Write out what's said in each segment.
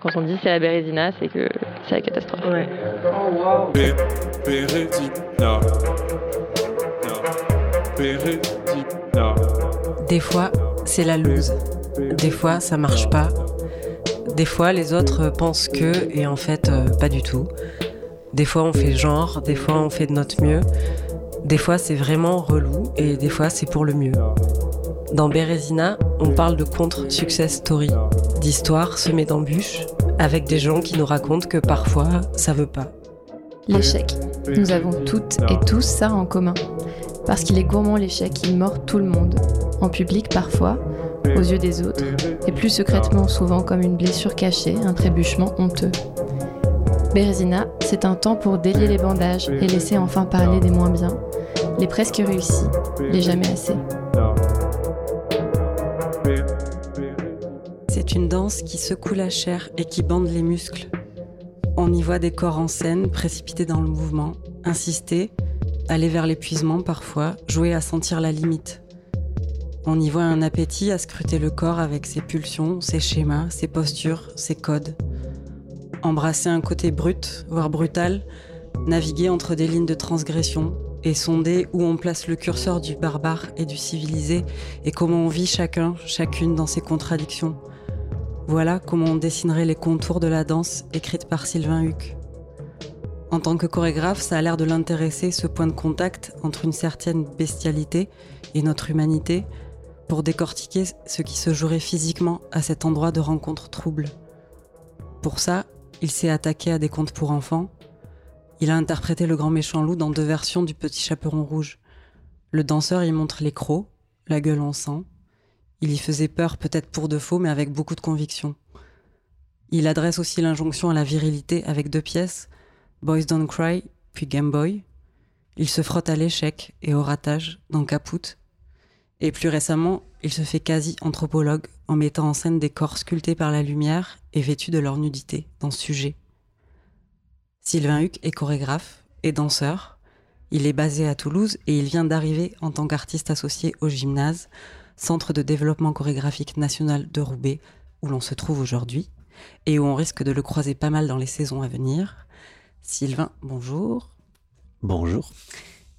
Quand on dit c'est la Bérésina, c'est que c'est la catastrophe. Ouais. Des fois, c'est la loose. Des fois, ça marche pas. Des fois, les autres pensent que, et en fait, euh, pas du tout. Des fois, on fait genre, des fois, on fait de notre mieux. Des fois, c'est vraiment relou, et des fois, c'est pour le mieux. Dans Bérésina, on parle de contre-success story, d'histoires semées d'embûches, avec des gens qui nous racontent que parfois, ça veut pas. L'échec. Nous avons toutes et tous ça en commun. Parce qu'il est gourmand l'échec, il mord tout le monde. En public parfois, aux yeux des autres, et plus secrètement souvent comme une blessure cachée, un trébuchement honteux. Bérésina, c'est un temps pour délier les bandages et laisser enfin parler des moins bien, les presque réussis, les jamais assez. Une danse qui secoue la chair et qui bande les muscles. On y voit des corps en scène, précipités dans le mouvement, insister, aller vers l'épuisement parfois, jouer à sentir la limite. On y voit un appétit à scruter le corps avec ses pulsions, ses schémas, ses postures, ses codes. Embrasser un côté brut, voire brutal, naviguer entre des lignes de transgression et sonder où on place le curseur du barbare et du civilisé et comment on vit chacun, chacune dans ses contradictions. Voilà comment on dessinerait les contours de la danse écrite par Sylvain Huc. En tant que chorégraphe, ça a l'air de l'intéresser ce point de contact entre une certaine bestialité et notre humanité pour décortiquer ce qui se jouerait physiquement à cet endroit de rencontre trouble. Pour ça, il s'est attaqué à des contes pour enfants. Il a interprété le grand méchant loup dans deux versions du petit chaperon rouge. Le danseur y montre les crocs, la gueule en sang. Il y faisait peur peut-être pour de faux, mais avec beaucoup de conviction. Il adresse aussi l'injonction à la virilité avec deux pièces, Boys Don't Cry, puis Game Boy. Il se frotte à l'échec et au ratage dans Caput. Et plus récemment, il se fait quasi anthropologue en mettant en scène des corps sculptés par la lumière et vêtus de leur nudité dans Sujet. Sylvain Huc est chorégraphe et danseur. Il est basé à Toulouse et il vient d'arriver en tant qu'artiste associé au gymnase, centre de développement chorégraphique national de Roubaix, où l'on se trouve aujourd'hui et où on risque de le croiser pas mal dans les saisons à venir. Sylvain, bonjour. Bonjour.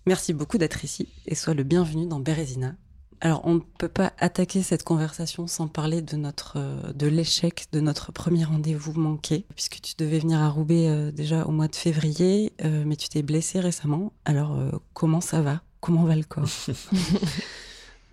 Merci beaucoup d'être ici et sois le bienvenu dans Bérésina. Alors, on ne peut pas attaquer cette conversation sans parler de notre, euh, de l'échec de notre premier rendez-vous manqué, puisque tu devais venir à Roubaix euh, déjà au mois de février, euh, mais tu t'es blessé récemment. Alors, euh, comment ça va? Comment va le corps?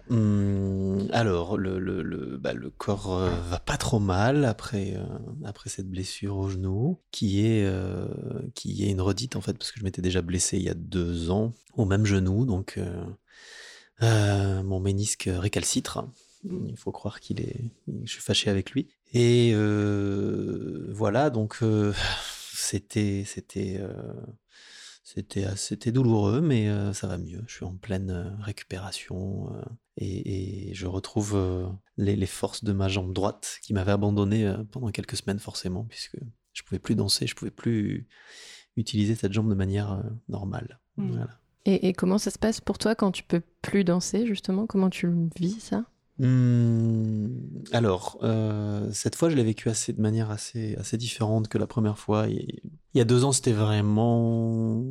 Hum, alors, le, le, le, bah, le corps euh, va pas trop mal après, euh, après cette blessure au genou, qui est, euh, qui est une redite en fait, parce que je m'étais déjà blessé il y a deux ans au même genou, donc euh, mon ménisque récalcitre. Il faut croire qu'il est, je suis fâché avec lui. Et voilà, donc c'était, c'était, c'était, douloureux, mais ça va mieux. Je suis en pleine récupération et, et je retrouve euh, les, les forces de ma jambe droite qui m'avait abandonné euh, pendant quelques semaines forcément, puisque je pouvais plus danser, je pouvais plus utiliser cette jambe de manière euh, normale. Mm. Voilà. Et, et comment ça se passe pour toi quand tu peux plus danser, justement? Comment tu vis, ça? Hmm, alors, euh, cette fois, je l'ai vécu assez, de manière assez, assez différente que la première fois. Il y a deux ans, c'était vraiment,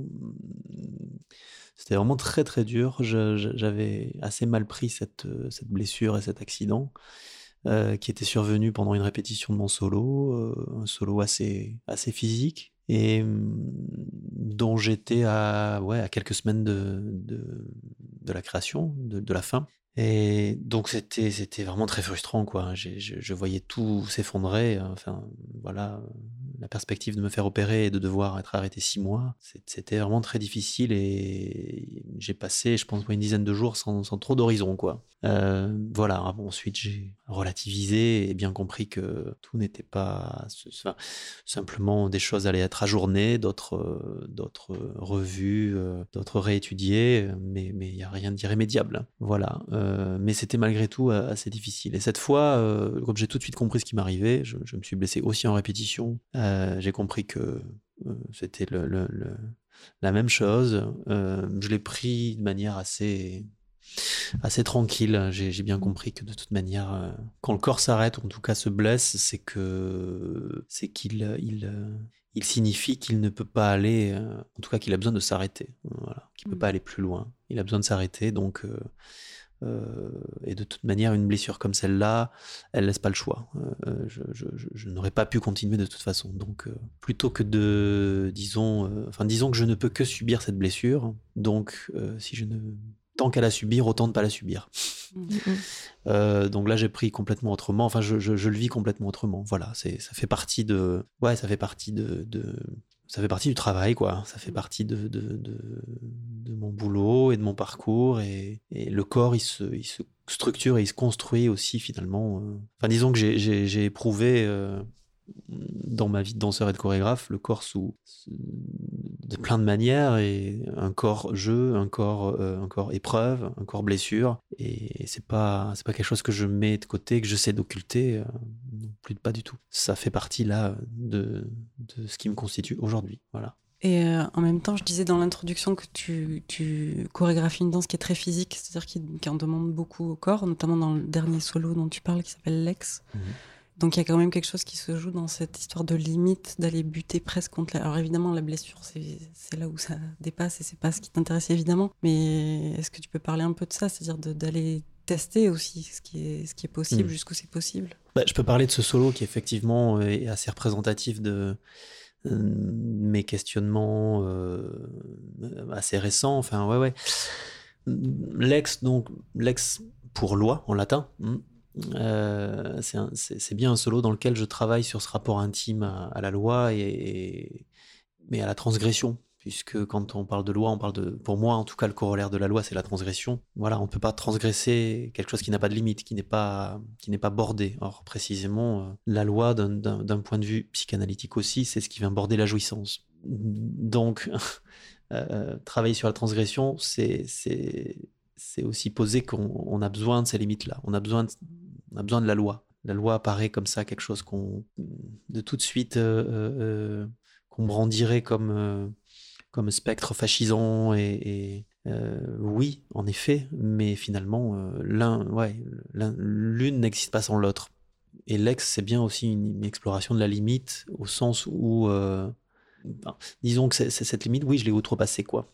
c'était vraiment très très dur. J'avais assez mal pris cette, euh, blessure et cet accident euh, qui était survenu pendant une répétition de mon solo, euh, un solo assez, physique et hum, dont j'étais à, quelques semaines de, la création, de, la fin. Et donc c'était vraiment très frustrant Je, voyais tout s'effondrer. Enfin voilà, la perspective de me faire opérer et de devoir être arrêté six mois, c'était vraiment très difficile et j'ai passé, je pense, une dizaine de jours sans, trop d'horizon quoi. Euh, voilà. Ensuite j'ai relativisé et bien compris que tout n'était pas simplement des choses allaient être ajournées, d'autres euh, revues, euh, d'autres réétudiées, mais mais il y a rien d'irrémédiable. Voilà. Euh, mais c'était malgré tout assez difficile. Et cette fois, comme j'ai tout de suite compris ce qui m'arrivait, je, me suis blessé aussi en répétition. J'ai compris que c'était la même chose. Je l'ai pris de manière assez assez tranquille. J'ai bien compris que de toute manière, euh, quand le corps s'arrête, ou en tout cas se blesse, c'est que c'est qu'il il, il signifie qu'il ne peut pas aller, euh, en tout cas qu'il a besoin de s'arrêter, voilà, qu'il peut Mm. pas aller plus loin. Il a besoin de s'arrêter, donc euh, euh, et de toute manière, une blessure comme celle-là, elle laisse pas le choix. Euh, je je- n'aurais pas pu continuer de toute façon. Donc, euh, plutôt que de, disons, euh, enfin, disons que je ne peux que subir cette blessure. Donc, euh, si je ne, tant qu'à la subir, autant ne pas la subir. Euh, donc là, j'ai pris complètement autrement. Enfin, je, je- je le vis complètement autrement. Voilà, c'est, ça fait partie de, ouais, ça fait partie de, de- ça fait partie du travail, quoi. Ça fait partie de, de, de, de mon boulot et de mon parcours. Et, et le corps, il se, il se structure et il se construit aussi finalement. euh. Enfin, disons que j'ai, éprouvé euh, dans ma vie de danseur et de chorégraphe le corps sous- de plein de manières et un corps jeu, un corps, euh, un corps épreuve, un corps blessure. Et c'est pas, c'est pas quelque chose que je mets de côté, que j'essaie d'occulter. euh, non plus pas du tout. Ça fait partie là de, de ce qui me constitue aujourd'hui. Voilà. Et euh, en même temps, je disais dans l'introduction que tu, tu chorégraphies une danse qui est très physique, c'est-à-dire qui, qui en demande beaucoup au corps, notamment dans le dernier solo dont tu parles qui s'appelle Lex. Mhm. Donc il y a quand même quelque chose qui se joue dans cette histoire de limite, d'aller buter presque contre la... Alors évidemment, la blessure, c'est là où ça dépasse et c'est pas ce qui t'intéresse évidemment. Mais est-ce que tu peux parler un peu de ça, c'est-à-dire d'aller tester aussi ce qui est, ce qui est possible, Mhm. jusqu'où c'est possible? Bah, je peux parler de ce solo qui effectivement est assez représentatif de euh, mes questionnements euh, assez récents. Enfin, ouais, ouais. Lex, donc, lex pour loi en latin. Euh, c'est bien un solo dans lequel je travaille sur ce rapport intime à, la loi et, mais à la transgression. Puisque quand on parle de loi, on parle de, pour moi en tout cas, le corollaire de la loi, c'est la transgression. Voilà, on ne peut pas transgresser quelque chose qui n'a pas de limite, qui n'est pas, qui n'est pas bordé. Or, précisément, euh, la loi, d'un- point de vue psychanalytique aussi, c'est ce qui vient border la jouissance. Donc, euh, travailler sur la transgression, c'est c'est aussi poser qu'on on a besoin de ces limites-là. On a besoin de, on a besoin de la loi. La loi apparaît comme ça, quelque chose qu'on de tout de suite euh, euh, euh, qu'on brandirait comme comme spectre fascisant et, oui, en effet, mais finalement l'un, ouais, l'un- l'une n'existe pas sans l'autre. Et l'ex, c'est bien aussi une, exploration de la limite au sens où ben, disons que c'est, cette limite, oui, je l'ai outrepassée, quoi.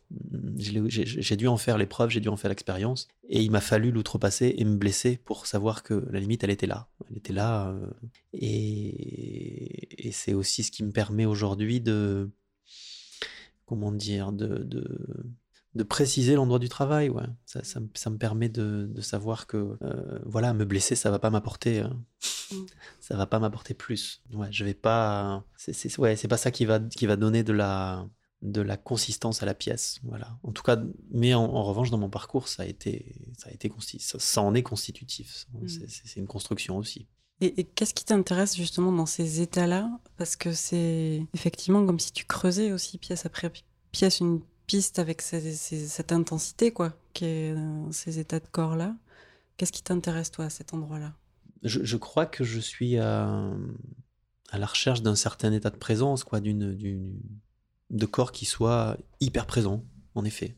J'ai dû en faire l'épreuve, j'ai dû en faire l'expérience, et il m'a fallu l'outrepasser et me blesser pour savoir que la limite, elle était là. Elle était là, euh, et, et c'est aussi ce qui me permet aujourd'hui de, comment dire, de, de, de préciser l'endroit du travail, ouais. Ça, ça, me- ça me permet de, de savoir que, euh, voilà, me blesser, ça va pas m'apporter, euh, Mm. ça va pas m'apporter plus. Ouais, je vais pas, c'est, c'est, ouais, c'est pas ça qui va, qui va donner de la, de la consistance à la pièce, voilà. En tout cas, mais en, en revanche, dans mon parcours, ça a été, ça a été ça, ça en est constitutif. Mm. C'est, une construction aussi. Et, et qu'est-ce qui t'intéresse justement dans ces états-là? Parce que c'est effectivement comme si tu creusais aussi pièce après pi- pièce une avec cette intensité, quoi, dans ces états de corps-là. Qu'est-ce qui t'intéresse, toi, à cet endroit-là? Je, crois que je suis à, la recherche d'un certain état de présence, quoi, d'une, de corps qui soit hyper présent, en effet.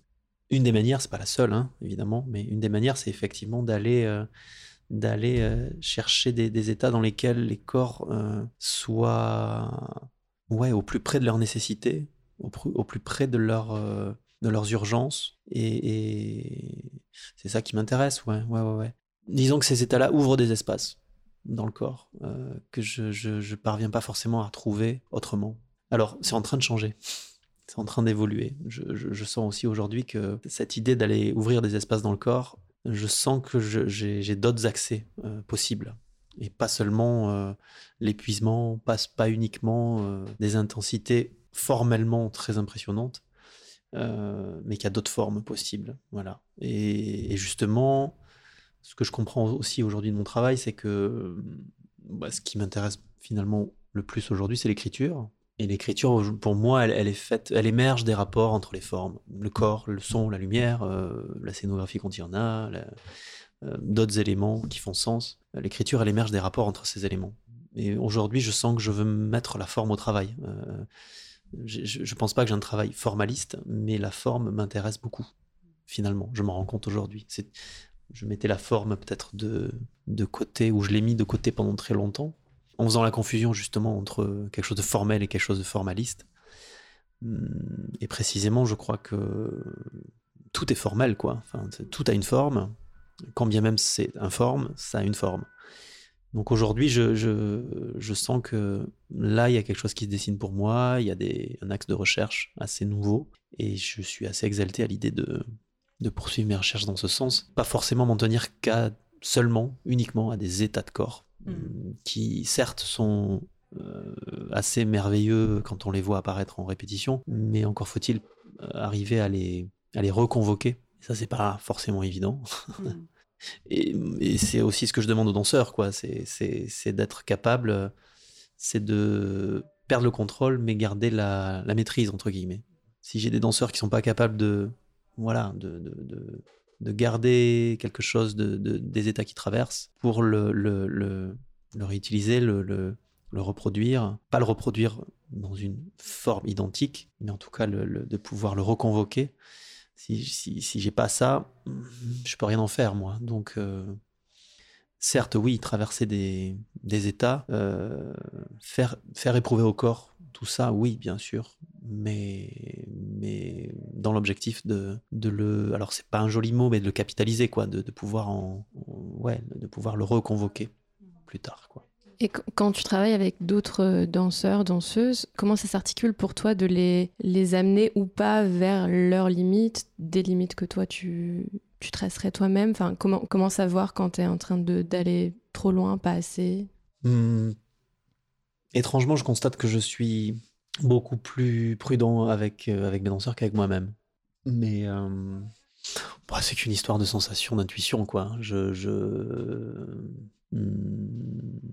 Une des manières, c'est pas la seule, hein, évidemment, mais une des manières, c'est effectivement d'aller, euh, d'aller euh, chercher des, des états dans lesquels les corps euh, soient, ouais, au plus près de leurs nécessités, au, plus près de leur, euh, de leurs urgences, et, c'est ça qui m'intéresse, ouais, ouais, ouais, disons que ces états-là ouvrent des espaces dans le corps euh, que je, je, parviens pas forcément à trouver autrement. Alors, c'est en train de changer. C'est en train d'évoluer. Je, je, sens aussi aujourd'hui que cette idée d'aller ouvrir des espaces dans le corps, je sens que j'ai d'autres accès euh, possibles. Et pas seulement l'épuisement, pas, pas uniquement des intensités formellement très impressionnantes, euh, mais qu'il y a d'autres formes possibles. Voilà. Et, justement, ce que je comprends aussi aujourd'hui de mon travail, c'est que euh, bah, ce qui m'intéresse finalement le plus aujourd'hui, c'est l'écriture. Et l'écriture, pour moi, elle, est faite, elle émerge des rapports entre les formes, le corps, le son, la lumière, euh, la scénographie quand il y en a, d'autres éléments qui font sens. L'écriture, elle émerge des rapports entre ces éléments. Et aujourd'hui, je sens que je veux mettre la forme au travail. Je, je pense pas que j'ai un travail formaliste, mais la forme m'intéresse beaucoup. finalement. Je m'en rends compte aujourd'hui. Je mettais la forme peut-être de, de côté, ou je l'ai mis de côté pendant très longtemps, en faisant la confusion justement entre quelque chose de formel et quelque chose de formaliste. Hum, et précisément, je crois que tout est formel, quoi. Tout a une forme. Quand bien même c'est informe, ça a une forme. Donc aujourd'hui, je, je, sens que là, il y a quelque chose qui se dessine pour moi, il y a des, un axe de recherche assez nouveau, et je suis assez exalté à l'idée de, de poursuivre mes recherches dans ce sens. Pas forcément m'en tenir qu'à seulement, uniquement à des états de corps, mmh. qui certes sont euh, assez merveilleux quand on les voit apparaître en répétition, mais encore faut-il euh, arriver à les, à les reconvoquer. ça, c'est pas forcément évident. Mmh. Et, c'est aussi ce que je demande aux danseurs, quoi. C'est d'être capable, c'est de perdre le contrôle, mais garder la, maîtrise, entre guillemets. Si j'ai des danseurs qui sont pas capables de, voilà, de, de, de, garder quelque chose de, des états qu'ils traversent pour le, le, le, le réutiliser, le, reproduire, pas le reproduire dans une forme identique, mais en tout cas de pouvoir le reconvoquer, si, si, j'ai pas ça, je peux rien en faire, moi. Donc, euh, certes, oui, traverser des, des états, euh, faire, faire éprouver au corps tout ça, oui, bien sûr, mais, mais dans l'objectif de, de le. Alors, c'est pas un joli mot, mais de le capitaliser, quoi, de, de pouvoir, en, ouais, de pouvoir le reconvoquer plus tard, quoi. Quand tu travailles avec d'autres euh, danseurs, danseuses, comment ça s'articule pour toi de les, amener ou pas vers leurs limites, des limites que toi tu, tu tracerais toi-même? Enfin, comment, savoir quand tu es en train d'aller trop loin, pas assez? Hmm. Étrangement, je constate que je suis beaucoup plus prudent avec, euh, avec mes danseurs qu'avec moi-même. Mais euh, bah, c'est qu'une histoire de sensation, d'intuition, quoi. Je,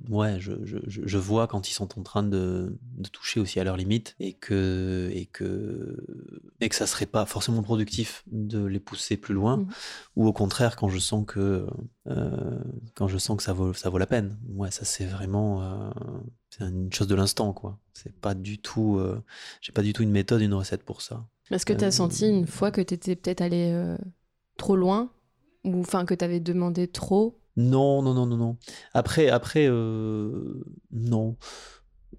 ouais, je, je, je, vois quand ils sont en train de, de, toucher aussi à leurs limites et que, et que, et que ça serait pas forcément productif de les pousser plus loin, mmh. ou au contraire quand je sens que, euh, quand je sens que ça vaut, ça vaut la peine. Ouais, ça c'est vraiment, euh, c'est une chose de l'instant, quoi. C'est pas du tout, euh, j'ai pas du tout une méthode, une recette pour ça. Est-ce que tu as senti une fois que tu étais peut-être allé trop loin, ou enfin que tu avais demandé trop non, non, non, non, non. Après, après, euh, non.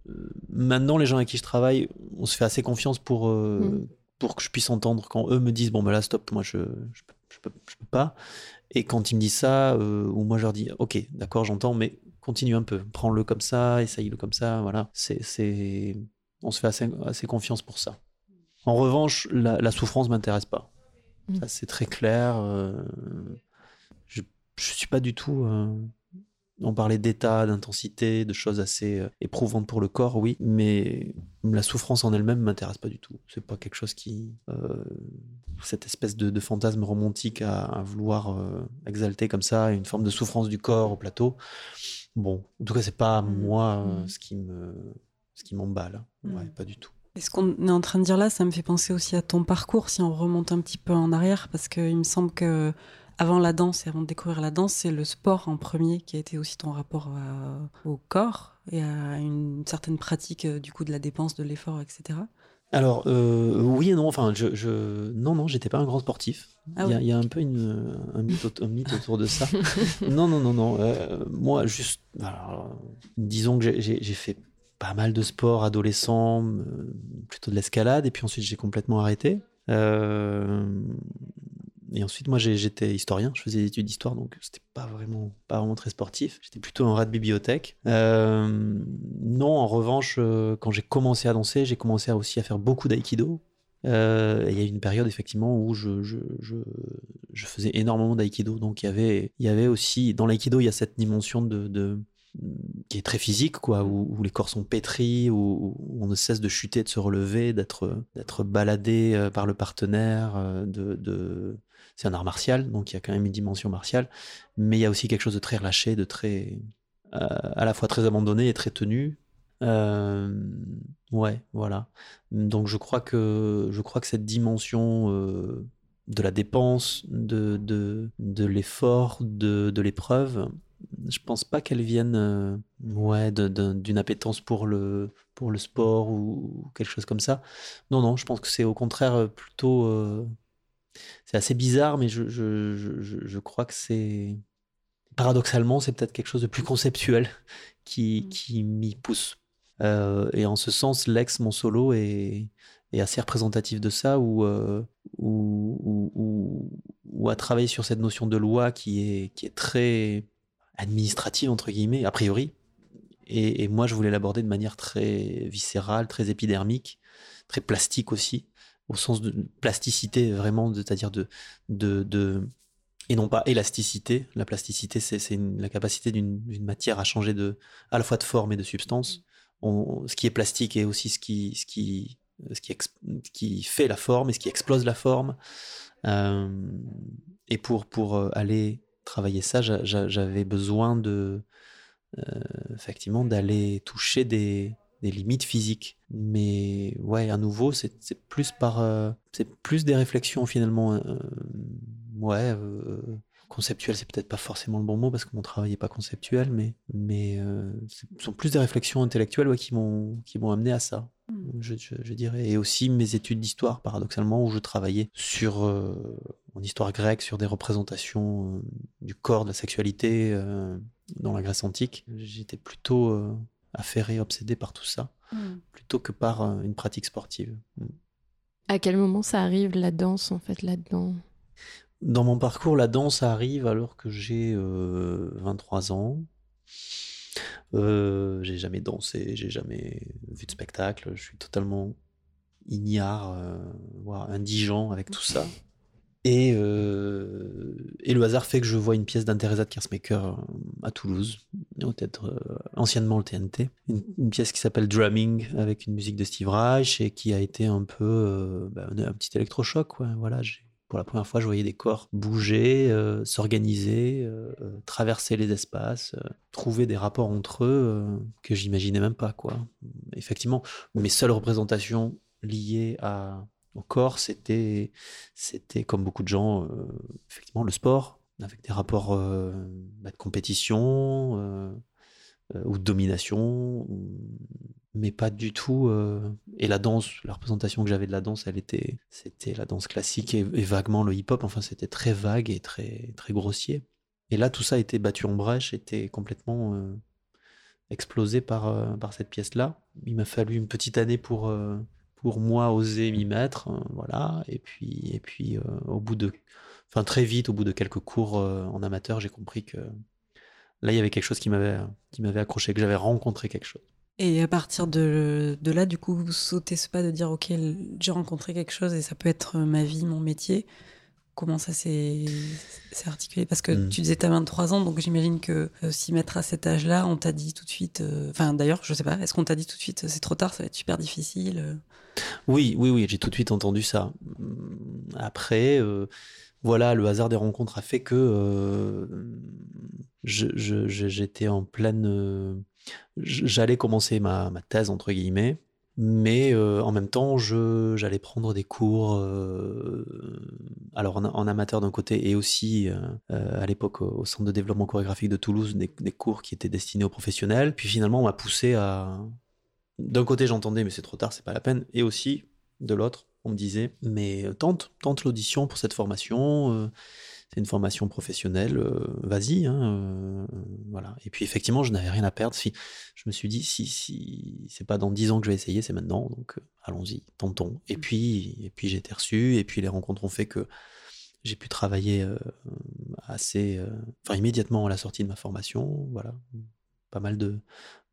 Euh, maintenant, les gens avec qui je travaille, on se fait assez confiance pour, euh, mm. pour que je puisse entendre quand eux me disent bon ben là stop, moi je je, peux, pas. Et quand ils me disent ça, ou moi je leur dis ok, d'accord, j'entends, mais continue un peu, prends-le comme ça, essaye-le comme ça, voilà. C'est, c'est, on se fait assez, assez confiance pour ça. En revanche, la, la souffrance m'intéresse pas. Mm. Ça c'est très clair je suis pas du tout. Euh, on parlait d'état, d'intensité, de choses assez euh, éprouvantes pour le corps, oui, mais la souffrance en elle-même m'intéresse pas du tout. C'est pas quelque chose qui, euh, cette espèce de, fantasme romantique à, vouloir exalter comme ça une forme de souffrance du corps au plateau. Bon, en tout cas, c'est pas mmh. moi mmh. ce qui me, ce qui m'emballe. Mmh. Ouais, pas du tout. Et ce qu'on est en train de dire là, ça me fait penser aussi à ton parcours, si on remonte un petit peu en arrière, parce qu'il me semble que avant la danse et avant de découvrir la danse, c'est le sport en premier qui a été aussi ton rapport au corps et à une certaine pratique euh, du coup de la dépense, de l'effort, etc. Alors euh, oui et non. Enfin, je, je... non non, j'étais pas un grand sportif. Ah il, y a, un peu une, un, mythe, autour de ça. non non non non. Euh, moi juste, disons que j'ai fait pas mal de sport adolescent, plutôt de l'escalade, et puis ensuite j'ai complètement arrêté. Euh, et ensuite, moi, j'étais historien, je faisais des études d'histoire, donc c'était pas vraiment, pas vraiment très sportif. J'étais plutôt un rat de bibliothèque. Euh, non, en revanche, euh, quand j'ai commencé à danser, j'ai commencé aussi à faire beaucoup d'aïkido. Euh, il y a eu une période effectivement où je, je, je, faisais énormément d'aïkido. Donc il y avait, y avait aussi dans l'aïkido, il y a cette dimension de, qui est très physique, quoi, où, les corps sont pétris, où, on ne cesse de chuter, de se relever, d'être d'être baladé euh, par le partenaire, de c'est un art martial, donc il y a quand même une dimension martiale, mais il y a aussi quelque chose de très relâché, de très, euh, à la fois très abandonné et très tenu. Euh, ouais, voilà. Donc je crois que je crois que cette dimension euh, de la dépense, de de, de l'effort, de, de l'épreuve, je pense pas qu'elle vienne ouais d'une appétence pour le pour le sport ou quelque chose comme ça. Non non, je pense que c'est au contraire plutôt c'est assez bizarre, mais je, je, je, je crois que c'est paradoxalement, c'est peut-être quelque chose de plus conceptuel qui, qui m'y pousse. Euh, et en ce sens, l'ex, mon solo, est, est assez représentatif de ça, où, euh, où, où, où, où à travailler sur cette notion de loi qui est, qui est très administrative, entre guillemets, a priori. Et, et moi, je voulais l'aborder de manière très viscérale, très épidermique, très plastique aussi, au sens de plasticité, vraiment, c'est-à-dire de, de, de, et non pas élasticité. La plasticité, c'est la capacité d'une matière à changer de, à la fois de forme et de substance. Ce qui est plastique est aussi ce qui, ce qui, ce qui, qui fait la forme et ce qui explose la forme. Euh, et pour, pour aller travailler ça, j'avais besoin de, euh, effectivement, d'aller toucher des, des limites physiques. Mais ouais, à nouveau, c'est plus par, euh, c'est plus des réflexions finalement. Euh, ouais, euh, conceptuel, c'est peut-être pas forcément le bon mot parce que mon travail est pas conceptuel, mais mais euh, ce sont plus des réflexions intellectuelles ouais, qui m'ont qui m'ont amené à ça. Je, je, je, dirais et aussi mes études d'histoire paradoxalement où je travaillais sur euh, en histoire grecque sur des représentations euh, du corps de la sexualité euh, dans la Grèce antique j'étais plutôt euh, affairé obsédé par tout ça mm. plutôt que par euh, une pratique sportive mm. à quel moment ça arrive la danse en fait là-dedans? Dans mon parcours, la danse arrive alors que j'ai euh, 23 ans. Euh, j'ai jamais dansé, j'ai jamais vu de spectacle. Je suis totalement ignare, euh, voire indigent avec tout ça. Et, euh, et, le hasard fait que je vois une pièce d'Anteresa de Kersmaker euh, à Toulouse, peut-être euh, anciennement le TNT, une, pièce qui s'appelle Drumming avec une musique de Steve Reich et qui a été un peu bah, un petit électrochoc. Quoi. Voilà, pour la première fois, je voyais des corps bouger, s'organiser, traverser les espaces, trouver des rapports entre eux que j'imaginais même pas. Quoi. Effectivement, mes seules représentations liées à, au corps, c'était, c'était comme beaucoup de gens, effectivement, le sport, avec des rapports bah, de compétition ou de domination, mais pas du tout. Euh... Et la danse, la représentation que j'avais de la danse, elle était, c'était la danse classique et, vaguement le hip-hop. Enfin, c'était très vague et très très grossier. Et là, tout ça a été battu en brèche, était complètement euh, explosé par euh, par cette pièce-là. Il m'a fallu une petite année pour euh, pour moi oser m'y mettre, voilà. Et puis et puis au bout de, enfin très vite, au bout de quelques cours en amateur, j'ai compris que là, il y avait quelque chose qui m'avait qui m'avait accroché, que j'avais rencontré quelque chose. Et à partir de, de là, du coup, vous sautez ce pas de dire, OK, j'ai rencontré quelque chose et ça peut être ma vie, mon métier. Comment ça s'est articulé? Parce que mmh. tu disais, tu as 23 ans, donc j'imagine que euh, s'y mettre à cet âge-là, on t'a dit tout de suite... Enfin, euh, d'ailleurs, je sais pas, est-ce qu'on t'a dit tout de suite, c'est trop tard, ça va être super difficile euh? Oui, oui, oui, j'ai tout de suite entendu ça. Après, euh, voilà, le hasard des rencontres a fait que euh, j'étais en pleine j'allais commencer ma, thèse entre guillemets, mais euh, en même temps, j'allais prendre des cours, euh, alors en, amateur d'un côté et aussi euh, à l'époque au, au, centre de développement chorégraphique de Toulouse, des, des, cours qui étaient destinés aux professionnels. Puis finalement, on m'a poussé à, d'un côté, j'entendais, mais c'est trop tard, c'est pas la peine, et aussi de l'autre, on me disait, mais tente, tente l'audition pour cette formation c'est une formation professionnelle, euh, vas-y, hein, euh, voilà. Et puis effectivement, je n'avais rien à perdre. Si je me suis dit, si si c'est pas dans dix ans que je vais essayer, c'est maintenant, donc euh, allons-y, tentons. Et puis et puis j'ai été reçu, et puis les rencontres ont fait que j'ai pu travailler euh, assez, euh, enfin immédiatement à la sortie de ma formation, voilà. Pas mal de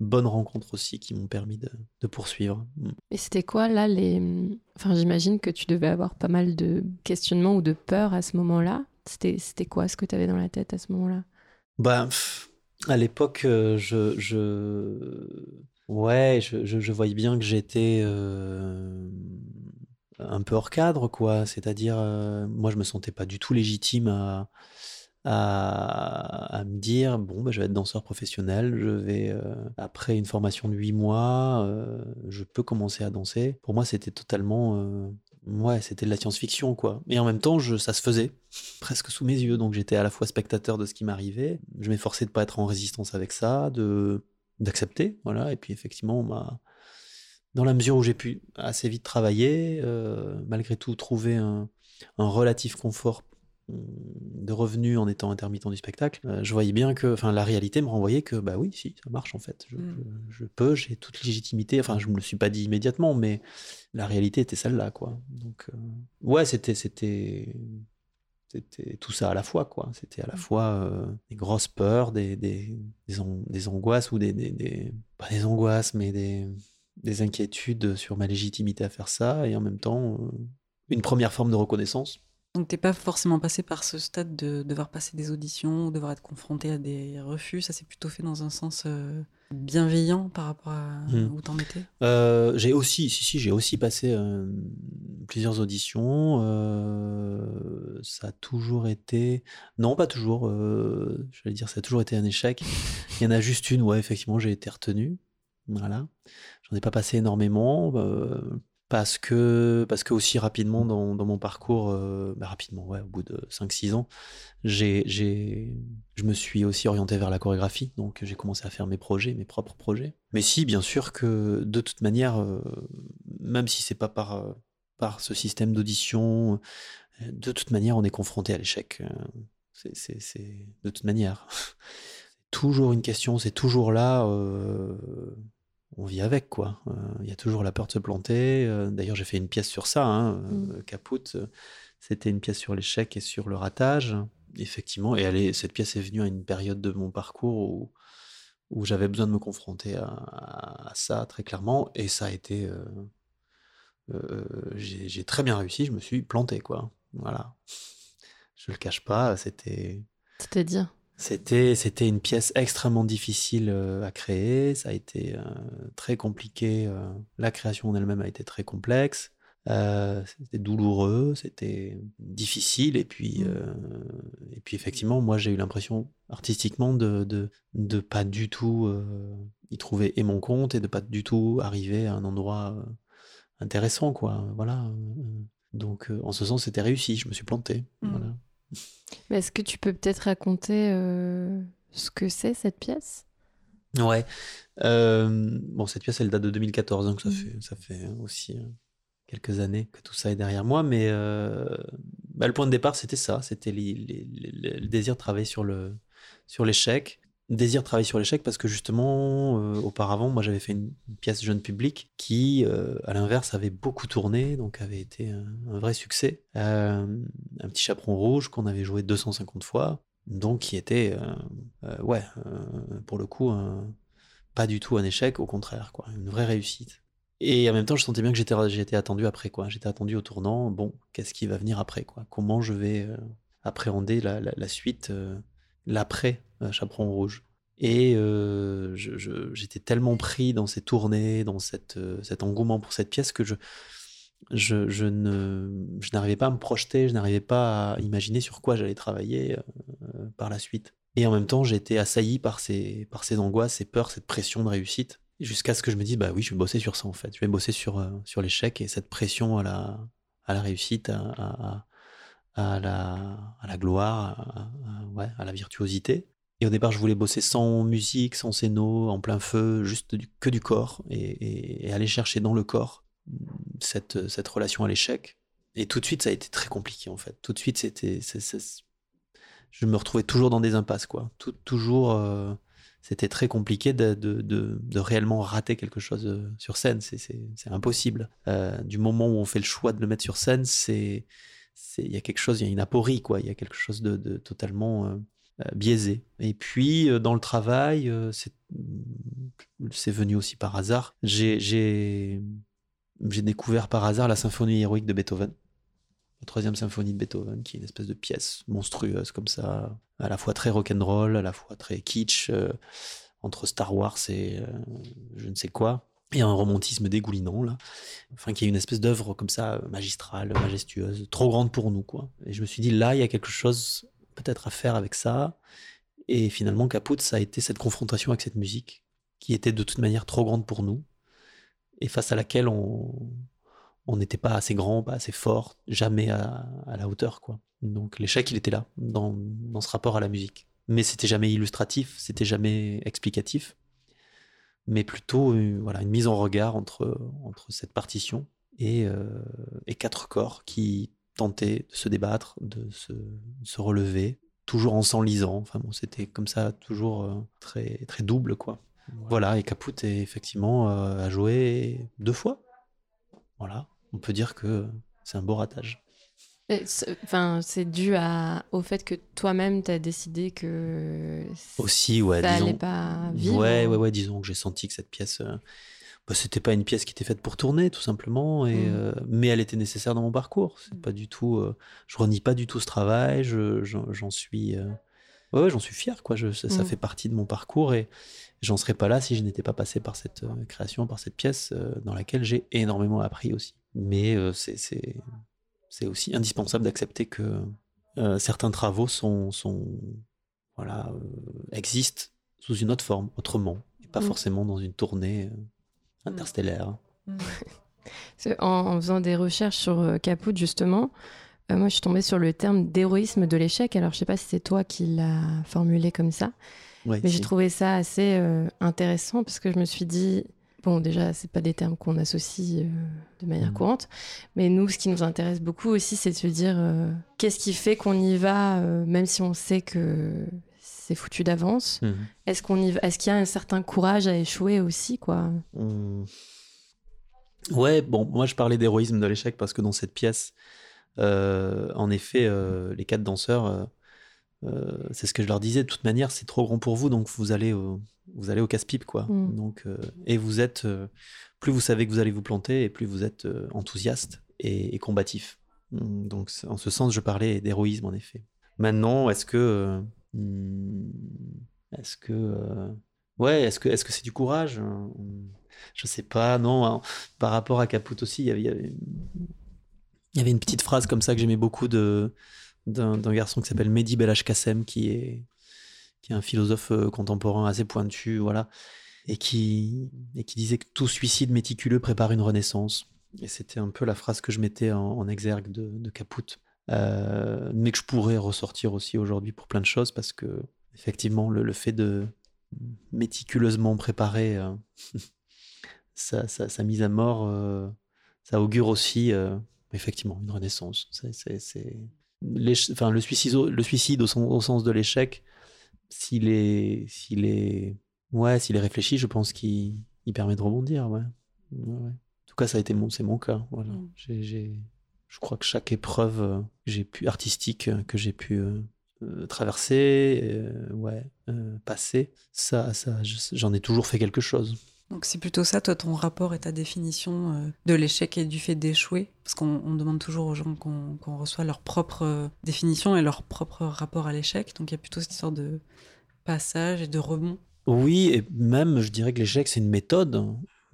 bonnes rencontres aussi qui m'ont permis de, de, poursuivre. Mm. Et c'était quoi là les, enfin j'imagine que tu devais avoir pas mal de questionnements ou de peurs à ce moment-là. C'était quoi ce que tu avais dans la tête à ce moment-là? Bah, À l'époque, euh, je, je, Ouais, je, je, je voyais bien que j'étais euh, un peu hors cadre, quoi. C'est-à-dire, euh, moi, je me sentais pas du tout légitime à, à, me dire bon, bah, je vais être danseur professionnel, je vais, euh, après une formation de huit mois, euh, je peux commencer à danser. Pour moi, c'était totalement ouais, c'était de la science-fiction, quoi. Et en même temps, je, ça se faisait presque sous mes yeux. Donc j'étais à la fois spectateur de ce qui m'arrivait. Je m'efforçais de pas être en résistance avec ça, de d'accepter, voilà. Et puis effectivement, m'a dans la mesure où j'ai pu assez vite travailler, euh, malgré tout trouver un, un relatif confort de revenus en étant intermittent du spectacle, euh, je voyais bien que, enfin, la réalité me renvoyait que, bah oui, si, ça marche en fait. Je, Mm. je- je peux, j'ai toute légitimité. Enfin, je me le suis pas dit immédiatement, mais la réalité était celle-là, quoi. Donc, euh, ouais, c'était, c'était, c'était tout ça à la fois, quoi. C'était à la fois euh, des grosses peurs, des, des, des, an- des angoisses ou des, des, pas des angoisses, mais des, des inquiétudes sur ma légitimité à faire ça, et en même temps, une première forme de reconnaissance. Donc t'es pas forcément passé par ce stade de devoir passer des auditions, ou devoir être confronté à des refus. Ça s'est plutôt fait dans un sens euh, bienveillant par rapport à Mm. où t'en étais. Euh, j'ai aussi, si, si, j'ai aussi passé euh, plusieurs auditions. ça a toujours été. Non, pas toujours. J'allais dire, ça a toujours été un échec. Il y en a juste une, ouais, effectivement, j'ai été retenu. Voilà. J'en ai pas passé énormément. euh, parce que, parce que aussi rapidement dans, mon parcours, euh, bah, rapidement, ouais, au bout de 5-6 ans, j'ai, j'ai, je me suis aussi orienté vers la chorégraphie, donc j'ai commencé à faire mes projets, mes propres projets. Mais si, bien sûr que de toute manière, euh, même si c'est pas par, euh, par ce système d'audition, de toute manière, on est confronté à l'échec. C'est, c'est, c'est de toute manière. Toujours une question, c'est toujours là. On vit avec quoi. Euh, Il y a toujours la peur de se planter. Euh, D'ailleurs, j'ai fait une pièce sur ça, hein, euh, Caput. euh, C'était une pièce sur l'échec et sur le ratage. Effectivement, et elle est, cette pièce est venue à une période de mon parcours où, où j'avais besoin de me confronter à, à ça très clairement. Et ça a été. j'ai j'ai très bien réussi. Je me suis planté, quoi. Voilà. Je le cache pas. C'était. C'est-à-dire C'était, c'était une pièce extrêmement difficile euh, à créer. Ça a été euh, très compliqué. euh, la création en elle-même a été très complexe. Euh, c'était douloureux, c'était difficile. Et puis, euh, et puis effectivement, moi, j'ai eu l'impression artistiquement de, de, de pas du tout euh, y trouver et mon compte et de pas du tout arriver à un endroit intéressant, quoi. Voilà. Donc, en ce sens, c'était réussi. Je me suis planté. Mm. Voilà. Mais Est-ce que tu peux peut-être raconter euh, ce que c'est cette pièce? Ouais. Euh, bon, cette pièce, elle date de 2014, donc ça Mhm. fait, ça fait aussi euh, quelques années que tout ça est derrière moi. Mais euh, bah, le point de départ, c'était ça. C'était le désir de travailler sur le sur l'échec. Désir de travailler sur l'échec parce que justement, euh, auparavant, moi, j'avais fait une, pièce jeune public qui, euh, à l'inverse, avait beaucoup tourné, donc avait été un, vrai succès. Euh, un petit chaperon rouge qu'on avait joué 250 fois, donc qui était, ouais, pour le coup, pas du tout un échec, au contraire, quoi, une vraie réussite. Et en même temps, je sentais bien que j'étais, attendu après, quoi. J'étais attendu au tournant. Bon, qu'est-ce qui va venir après, quoi? Comment je vais appréhender la, suite, l'après euh, Chaperon Rouge Et euh, j'étais tellement pris dans ces tournées, dans euh, cet engouement pour cette pièce que je, n'arrivais pas à me projeter, je n'arrivais pas à imaginer sur quoi j'allais travailler par la suite. Et en même temps, été assailli par ces, angoisses, ces peurs, cette pression de réussite, jusqu'à ce que je me dise, bah oui, je vais bosser sur ça en fait. Je vais bosser sur, l'échec et cette pression à la, réussite, à- la, gloire, à, ouais, à la virtuosité. Et au départ, je voulais bosser sans musique, sans scéno, en plein feu, juste du- que du corps, et, aller chercher dans le corps cette, cette relation à l'échec. Et tout de suite, ça a été très compliqué en fait. Tout de suite, c'était, je me retrouvais toujours dans des impasses, quoi. Tout- toujours, euh, c'était très compliqué de, réellement rater quelque chose euh, sur scène. C'est, impossible. Euh, du moment où on fait le choix de le mettre sur scène, c'est, il y a quelque chose, il y a une aporie, quoi. Il y a quelque chose de, totalement euh, euh, biaisé. Et puis, euh, dans le travail, c'est, venu aussi par hasard. J'ai, découvert par hasard la symphonie héroïque de Beethoven la troisième symphonie de Beethoven, qui est une espèce de pièce monstrueuse comme ça, à la fois très rock'n'roll, à la fois très kitsch, entre Star Wars et je ne sais quoi, et un romantisme dégoulinant là, enfin qui est une espèce d'œuvre comme ça magistrale, majestueuse, trop grande pour nous quoi. Et je me suis dit là il y a quelque chose peut-être à faire avec ça, et finalement Caput ça a été cette confrontation avec cette musique qui était de toute manière trop grande pour nous, et face à laquelle on n'était pas assez grand, pas assez fort, jamais à, à la hauteur, quoi. Donc l'échec, il était là, dans, dans ce rapport à la musique. Mais c'était jamais illustratif, c'était jamais explicatif. Mais plutôt une, voilà, une mise en regard entre, entre cette partition et, et quatre corps qui tentaient de se débattre, de se, de se relever, toujours en s'enlisant. Enfin bon, c'était comme ça, toujours très, très double, quoi. Voilà, et Caput est effectivement a joué deux fois. Voilà, on peut dire que c'est un beau ratage. Enfin, c'est dû à, au fait que toi-même, tu as décidé que aussi, ouais, ça disons, allait pas vivre. Ouais, ouais, ouais, disons que j'ai senti que cette pièce, euh, bah, c'était pas une pièce qui était faite pour tourner, tout simplement, et, Mm. euh, mais elle était nécessaire dans mon parcours. C'est pas du tout, euh, je renie pas du tout ce travail. je- j'en suis, euh, ouais, ouais, j'en suis fier, quoi. Je, ça, ça Mm. fait partie de mon parcours et j'en serais pas là si je n'étais pas passé par cette création, par cette pièce dans laquelle j'ai énormément appris aussi. Mais c'est c'est aussi indispensable d'accepter que euh, certains travaux sont, sont voilà, euh, existent sous une autre forme, autrement, et pas Mm. forcément dans une tournée euh, interstellaire. Parce que En, en faisant des recherches sur Caput, justement, moi, je suis tombée sur le terme d'héroïsme de l'échec. Alors, je sais pas si c'est toi qui l'as formulé comme ça, Ouais, mais si. j'ai trouvé ça assez intéressant parce que je me suis dit, bon, déjà, c'est pas des termes qu'on associe euh, de manière Mhm. courante, mais nous, ce qui nous intéresse beaucoup aussi, c'est de se dire, euh, qu'est-ce qui fait qu'on y va, euh, même si on sait que c'est foutu d'avance? Mhm. Est-ce qu'on y va Est-ce qu'il y a un certain courage à échouer aussi, quoi? Hum. Ouais, bon, moi je parlais d'héroïsme de l'échec parce que dans cette pièce, en effet, les quatre danseurs, euh, c'est ce que je leur disais, de toute manière, c'est trop grand pour vous, donc vous allez au, vous allez au casse-pipe, quoi. Mm. Donc, euh, et vous êtes, euh, plus vous savez que vous allez vous planter, et plus vous êtes enthousiaste et, et combatif. Hum, Donc, en ce sens, je parlais d'héroïsme, en effet. Maintenant, est-ce que, hum, est-ce que, ouais, est-ce que, est-ce que c'est du courage Hum, Je sais pas, non. hein. Par rapport à Caput aussi, il y avait- il y avait une petite phrase comme ça que j'aimais beaucoup de d'un garçon qui s'appelle Mehdi Belhaj-Kassem, qui est qui est un philosophe euh, contemporain assez pointu, voilà, et qui et qui disait que tout suicide méticuleux prépare une renaissance. Et c'était un peu la phrase que je mettais en, exergue de, Caput, Euh, mais que je pourrais ressortir aussi aujourd'hui pour plein de choses parce que effectivement le, fait de méticuleusement préparer euh, sa, sa- mise à mort, ça augure aussi effectivement une renaissance. C'est, Enfin, le suicide, au- le suicide au, sens, au sens de l'échec, s'il est, s'il est, ouais, s'il est réfléchi, je pense qu'il il permet de rebondir. Ouais. Ouais, ouais. En tout cas, ça a été mon, c'est mon cas. Voilà. Mm. J'ai, j'ai- je crois que chaque épreuve euh, j'ai pu artistique euh, que j'ai pu euh, traverser, ouais, passer, ça, ça, je- j'en ai toujours fait quelque chose. Donc c'est plutôt ça, toi, ton rapport et ta définition euh, de l'échec et du fait d'échouer? Parce qu'on on demande toujours aux gens qu'on qu'on reçoit leur propre euh, définition et leur propre rapport à l'échec. Donc il y a plutôt cette histoire de passage et de rebond. Oui, et même, je dirais que l'échec, c'est une méthode.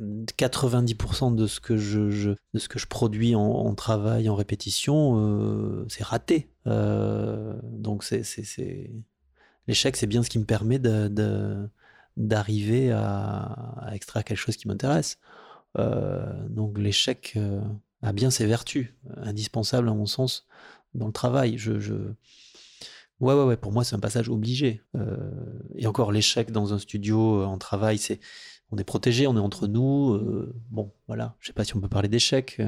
90% de ce que je, de ce que je produis en, travail, en répétition, euh, c'est raté. Donc, c'est, l'échec, c'est bien ce qui me permet de- d'arriver à, extraire quelque chose qui m'intéresse. Euh, donc, l'échec euh, a bien ses vertus, indispensables à mon sens dans le travail. Je. Ouais, ouais, ouais, pour moi, c'est un passage obligé. Euh, et encore, l'échec dans un studio, en travail, c'est on est protégé, on est entre nous. bon, voilà, je sais pas si on peut parler d'échec,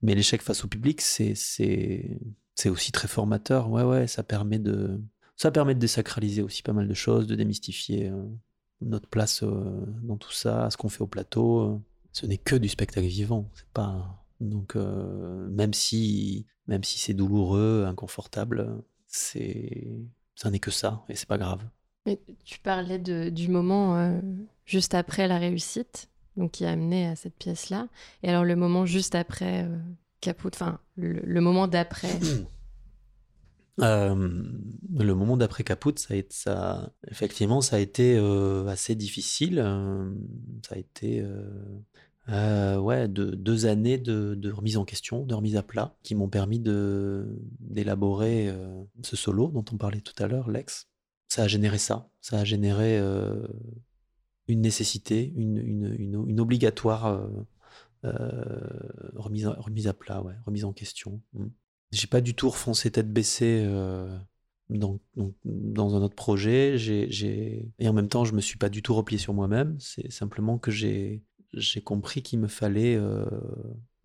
mais l'échec face au public, c'est c'est c'est aussi très formateur. Ouais, ouais, ça permet de ça permet de désacraliser aussi pas mal de choses, de démystifier euh, notre place euh, dans tout ça, ce qu'on fait au plateau. euh. Ce n'est que du spectacle vivant, c'est pas donc même si même si c'est douloureux, inconfortable, c'est ça n'est que ça et c'est pas grave. Mais tu parlais de, du moment juste après la réussite, donc qui a amené à cette pièce-là. Et alors le moment juste après Caput, enfin le, le moment d'après. Euh, le moment d'après Caput, ça effectivement, ça a été euh, assez difficile. euh, ça a été ouais, de, deux années de, remise en question, de remise à plat, qui m'ont permis d'élaborer ce solo dont on parlait tout à l'heure, Lex. Ça a généré ça. Ça a généré une nécessité, une, une, une, obligatoire remise, remise à plat, ouais, remise en question. Mm. J'ai pas du tout refoncé tête baissée euh, dans un autre projet, et en même temps, je me suis pas du tout replié sur moi-même. C'est simplement que j'ai, j'ai compris qu'il me fallait euh,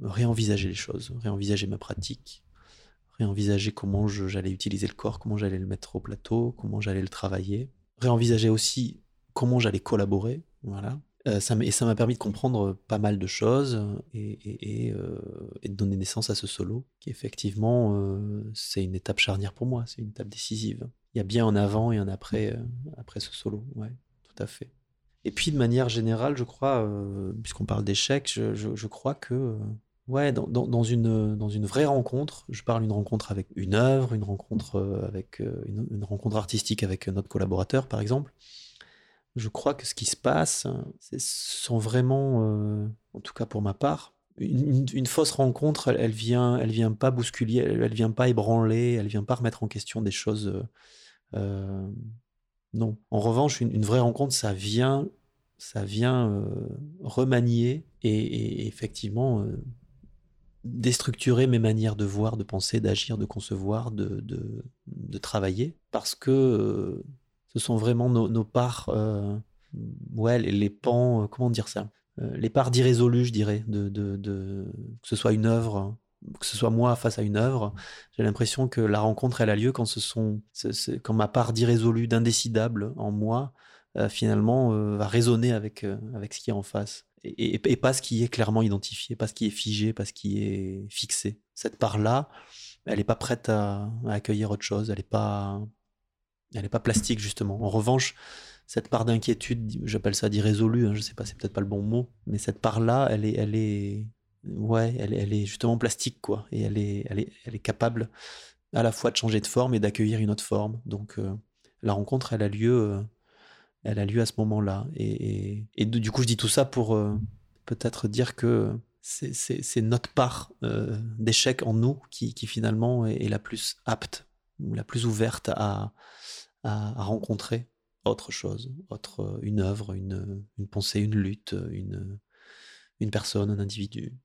réenvisager les choses, réenvisager ma pratique, réenvisager comment j'allais utiliser le corps, comment j'allais le mettre au plateau, comment j'allais le travailler, réenvisager aussi comment j'allais collaborer, voilà. Euh, et ça m'a permis de comprendre pas mal de choses et, euh, et, de donner naissance à ce solo, qui effectivement, euh, c'est une étape charnière pour moi, c'est une étape décisive. Il y a bien un avant et un après, après ce solo, ouais, tout à fait. Et puis de manière générale, je crois, puisqu'on parle d'échec, je, crois que Ouais, dans, une, dans une vraie rencontre, je parle d'une rencontre avec une œuvre, une rencontre avec une, rencontre artistique avec notre collaborateur, par exemple je crois que ce qui se passe, ce sont vraiment, euh, en tout cas pour ma part, une, fausse rencontre, elle, vient, elle vient pas bousculer, elle, vient pas ébranler, elle vient pas remettre en question des choses. Euh, euh, non. En revanche, une, vraie rencontre, ça vient, ça vient remanier et, effectivement déstructurer mes manières de voir, de penser, d'agir, de concevoir, de travailler, parce que ce sont vraiment nos, parts, euh, ouais, les, pans, euh, comment dire ça euh, Les parts d'irrésolu, je dirais, de, que ce soit une œuvre, que ce soit moi face à une œuvre. J'ai l'impression que la rencontre, elle a lieu quand ce sont, quand ma part d'irrésolu, d'indécidable en moi, finalement, va résonner avec, avec ce qui est en face. Et, pas ce qui est clairement identifié, pas ce qui est figé, pas ce qui est fixé. Cette part-là, elle n'est pas prête à, à, accueillir autre chose, elle n'est pas, elle n'est pas plastique, justement. En revanche, cette part d'inquiétude, j'appelle ça d'irrésolu, hein, je sais pas, c'est peut-être pas le bon mot, mais cette part-là, elle est, elle est, ouais, elle, est justement plastique, quoi. Et elle est, elle est, elle est capable à la fois de changer de forme et d'accueillir une autre forme. Donc, euh, la rencontre, elle a lieu, euh, elle a lieu à ce moment-là. Et, et, du coup, je dis tout ça pour euh, peut-être dire que c'est notre part d'échec en nous qui, finalement est, la plus apte la plus ouverte à, à, rencontrer autre chose, autre, une œuvre, une, une pensée, une lutte, une, une personne, un individu.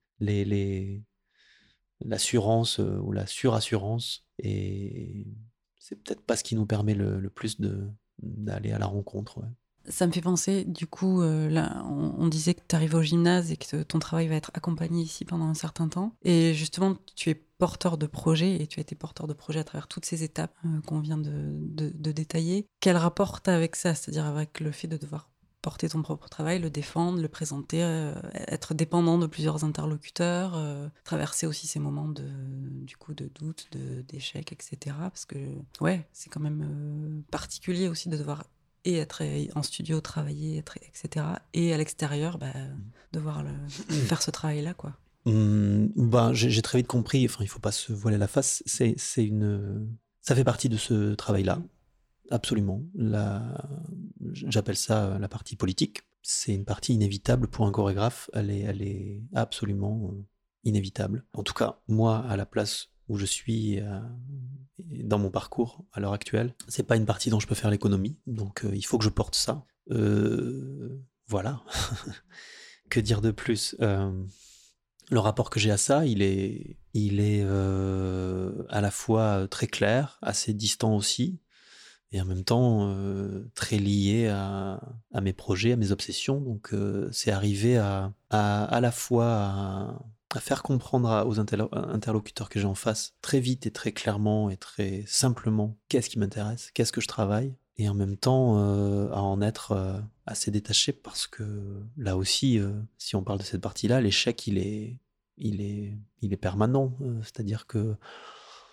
L'assurance euh, ou la surassurance et c'est peut-être pas ce qui nous permet le, plus d'aller à la rencontre. Ça me fait penser, du coup, euh, là, on, disait que tu arrives au gymnase et que ton travail va être accompagné ici pendant un certain temps. Et justement, tu es porteur de projet et tu as été porteur de projet à travers toutes ces étapes euh, qu'on vient de, détailler. Quel rapport tu avec ça? C'est-à-dire avec le fait de devoir porter ton propre travail, le défendre, le présenter, euh, être dépendant de plusieurs interlocuteurs, traverser aussi ces moments de, du coup, de doute, d'échec, etc. Parce que, ouais, c'est quand même particulier aussi de devoir et être en studio, travailler, être, etc. Et à l'extérieur, bah, devoir le, faire ce travail-là, quoi. Mmh, ben, j'ai très vite compris, enfin, il faut pas se voiler la face, c'est une... Ça fait partie de ce travail-là, absolument. J'appelle ça la partie politique. C'est une partie inévitable pour un chorégraphe, elle est, elle est absolument euh, inévitable. En tout cas, moi, à la place où je suis euh, dans mon parcours à l'heure actuelle. C'est pas une partie dont je peux faire l'économie, donc euh, il faut que je porte ça. Euh, voilà. que dire de plus Le rapport que j'ai à ça, il est, il est à la fois très clair, assez distant aussi, et en même temps très lié à, mes projets, à mes obsessions. Donc c'est arrivé à, à, à la fois à, à faire comprendre aux interlocuteurs que j'ai en face très vite et très clairement et très simplement qu'est-ce qui m'intéresse, qu'est-ce que je travaille, et en même temps euh, à en être euh, assez détaché parce que là aussi, euh, si on parle de cette partie-là, l'échec il est, il est, il est permanent. C'est-à-dire que